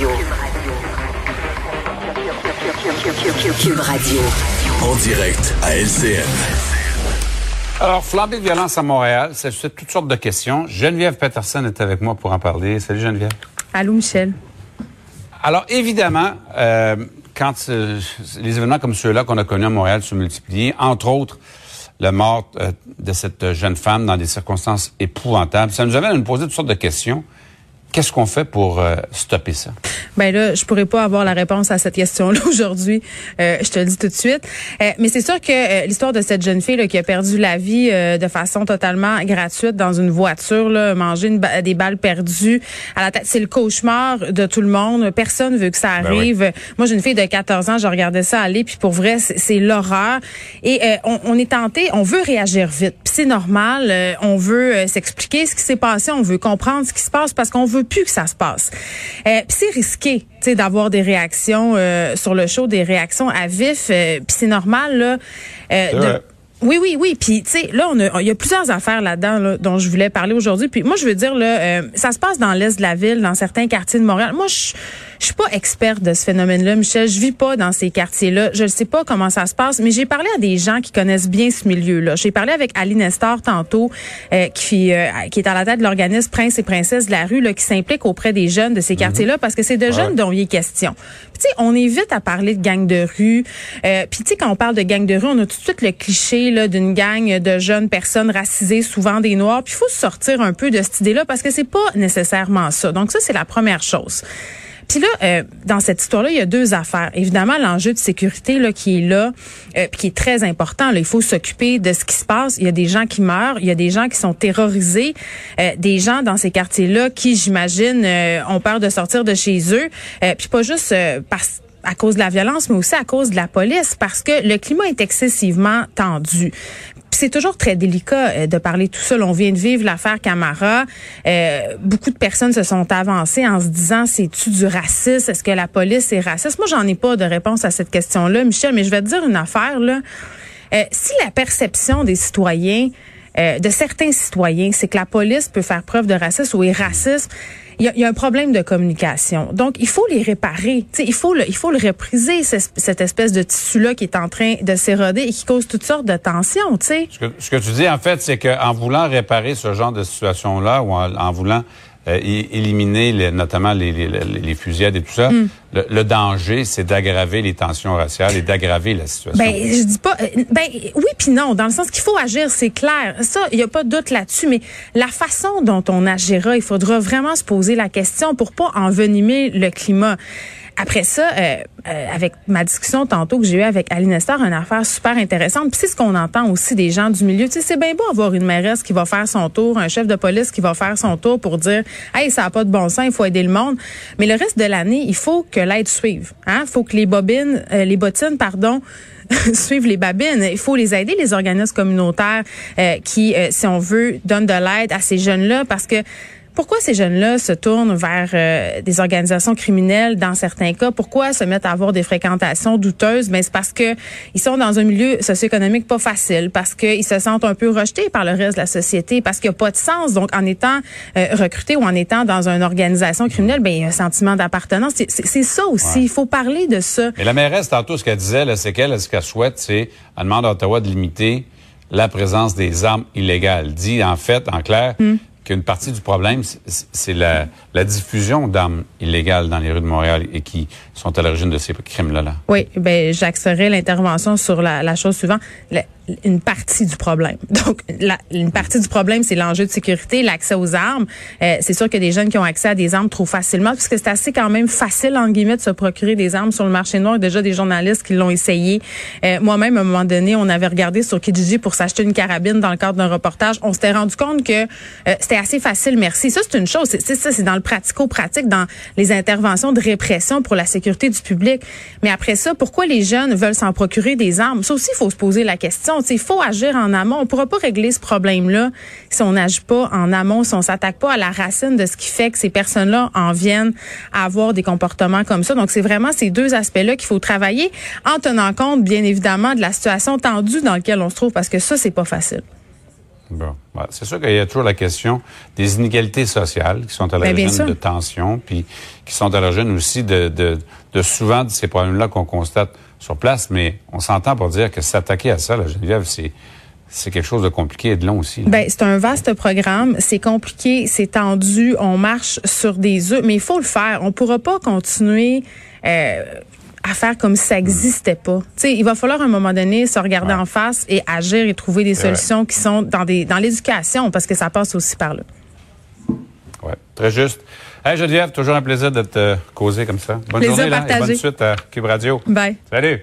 Cube Radio. En direct à LCN. Alors, flambée de violence à Montréal, ça suscite toutes sortes de questions. Geneviève Peterson est avec moi pour en parler. Salut Geneviève. Allô, Michel. Alors, évidemment, euh, quand euh, les événements comme ceux-là qu'on a connus à Montréal se multiplient, entre autres, la mort euh, de cette jeune femme dans des circonstances épouvantables, ça nous amène à nous poser toutes sortes de questions. Qu'est-ce qu'on fait pour euh, stopper ça? Ben là, je pourrais pas avoir la réponse à cette question-là aujourd'hui. Euh, je te le dis tout de suite. Euh, mais c'est sûr que euh, l'histoire de cette jeune fille là, qui a perdu la vie de façon totalement gratuite dans une voiture, là, manger une des balles perdues à la tête, c'est le cauchemar de tout le monde. Personne veut que ça arrive. Ben Moi, j'ai une fille de 14 ans, je regardais ça aller, puis pour vrai, c'est l'horreur. Et on, on, est tenté, on veut réagir vite. Puis c'est normal. on veut s'expliquer ce qui s'est passé, on veut comprendre ce qui se passe parce qu'on veut plus que ça se passe. puis c'est risqué d'avoir des réactions euh, sur le show, des réactions à vif. Euh, puis c'est normal là. Euh, oui, oui, oui. Puis, tu sais, là, on a, il y a plusieurs affaires là-dedans là, dont je voulais parler aujourd'hui. Puis, moi, je veux dire, là, euh, ça se passe dans l'est de la ville, dans certains quartiers de Montréal. Moi, je, je suis pas experte de ce phénomène-là, Michel. Je vis pas dans ces quartiers-là. Je ne sais pas comment ça se passe, mais j'ai parlé à des gens qui connaissent bien ce milieu-là. J'ai parlé avec Ali Nestor tantôt, euh, qui, euh, qui est à la tête de l'organisme Prince et Princesse de la rue, là, qui s'implique auprès des jeunes de ces mhm. quartiers-là, parce que c'est de jeunes dont il est question. Tu sais, on évite à parler de gang de rue. Puis, tu sais, quand on parle de gang de rue, on a tout de suite le cliché d'une gang de jeunes personnes racisées, souvent des noirs. Puis il faut sortir un peu de cette idée-là parce que c'est pas nécessairement ça. Donc ça c'est la première chose. Puis là, euh, dans cette histoire-là, il y a deux affaires. Évidemment, l'enjeu de sécurité là qui est là, euh, puis qui est très important. Là, il faut s'occuper de ce qui se passe. Il y a des gens qui meurent, il y a des gens qui sont terrorisés, euh, des gens dans ces quartiers-là qui, j'imagine, ont peur de sortir de chez eux. puis pas juste parce à cause de la violence, mais aussi à cause de la police, parce que le climat est excessivement tendu. C'est toujours très délicat euh, de parler tout seul. On vient de vivre l'affaire Camara. Euh, beaucoup de personnes se sont avancées en se disant c'est-tu du racisme? Est-ce que la police est raciste? Moi, j'en ai pas de réponse à cette question-là, Michel, mais je vais te dire une affaire. Là. Euh, si la perception des citoyens euh, de certains citoyens, c'est que la police peut faire preuve de racisme ou est raciste. Il y, a, un problème de communication. Donc, il faut les réparer. il faut le, il faut le repriser, cette espèce de tissu-là qui est en train de s'éroder et qui cause toutes sortes de tensions. Ce que, ce que tu dis, en fait, c'est qu'en voulant réparer ce genre de situation-là ou en voulant euh, éliminer les, notamment les, les, les, fusillades et tout ça. Hmm. Le, danger, c'est d'aggraver les tensions raciales et d'aggraver la situation. Ben, je dis pas. Euh, ben, oui puis non, dans le sens qu'il faut agir, c'est clair. Ça, il y a pas de doute là-dessus. Mais la façon dont on agira, il faudra vraiment se poser la question pour pas envenimer le climat. Après ça, euh, euh, avec ma discussion tantôt que j'ai eue avec Aline Nestor, une affaire super intéressante. Puis c'est ce qu'on entend aussi des gens du milieu. Tu sais, c'est bien beau avoir une mairesse qui va faire son tour, un chef de police qui va faire son tour pour dire, hey, ça n'a pas de bon sens, il faut aider le monde. Mais le reste de l'année, il faut que l'aide suive. Hein? Faut que les bobines, euh, les bottines, pardon, suivent les babines. Il faut les aider, les organismes communautaires qui, si on veut, donnent de l'aide à ces jeunes-là parce que pourquoi ces jeunes-là se tournent vers euh, des organisations criminelles dans certains cas? Pourquoi se mettent à avoir des fréquentations douteuses? Mais ben, c'est parce que ils sont dans un milieu socio-économique pas facile, parce qu'ils se sentent un peu rejetés par le reste de la société, parce qu'il n'y a pas de sens. Donc, en étant euh, recruté ou en étant dans une organisation criminelle, ben, il y a un sentiment d'appartenance. C'est ça aussi. Il faut parler de ça. Et la mairesse, tantôt, ce qu'elle disait, c'est qu'elle, ce qu'elle souhaite, c'est, elle demande à Ottawa de limiter la présence des armes illégales. Dit, en fait, en clair, hmm qu'une partie du problème, c'est la, diffusion d'armes illégales dans les rues de Montréal et qui sont à l'origine de ces crimes-là. Oui, ben j'axerai l'intervention sur la chose suivante une partie du problème. Donc, la, une partie du problème, c'est l'enjeu de sécurité, l'accès aux armes. Euh, c'est sûr que des jeunes qui ont accès à des armes trop facilement, puisque c'est assez quand même facile, en guillemets, de se procurer des armes sur le marché noir. Déjà, des journalistes qui l'ont essayé. Euh, moi-même, à un moment donné, on avait regardé sur Kijiji pour s'acheter une carabine dans le cadre d'un reportage. On s'était rendu compte que euh, c'était assez facile, merci. Ça, c'est une chose. C'est ça, c'est dans le pratico-pratique, dans les interventions de répression pour la sécurité du public. Mais après ça, pourquoi les jeunes veulent s'en procurer des armes? Ça aussi, il faut se poser la question. Il faut agir en amont. On pourra pas régler ce problème-là si on n'agit pas en amont, si on s'attaque pas à la racine de ce qui fait que ces personnes-là en viennent à avoir des comportements comme ça. Donc, c'est vraiment ces deux aspects-là qu'il faut travailler en tenant compte, bien évidemment, de la situation tendue dans laquelle on se trouve, parce que ça, c'est pas facile. Bon. c'est sûr qu'il y a toujours la question des inégalités sociales qui sont à Ben, l'origine de tensions, puis qui sont à l'origine aussi de, de, de souvent de ces problèmes-là qu'on constate sur place. Mais on s'entend pour dire que s'attaquer à ça, la Geneviève, c'est c'est quelque chose de compliqué et de long aussi. Ben, c'est un vaste programme. C'est compliqué, c'est tendu. On marche sur des œufs, mais il faut le faire. On pourra pas continuer. Euh, à faire comme si ça n'existait pas. Tu sais, il va falloir à un moment donné se regarder en face et agir et trouver des solutions qui sont dans des dans l'éducation parce que ça passe aussi par là. Ouais, très juste. Hey Geneviève, toujours un plaisir de te causer comme ça. Bonne journée là, et bonne suite à Cube Radio. Bye. Salut.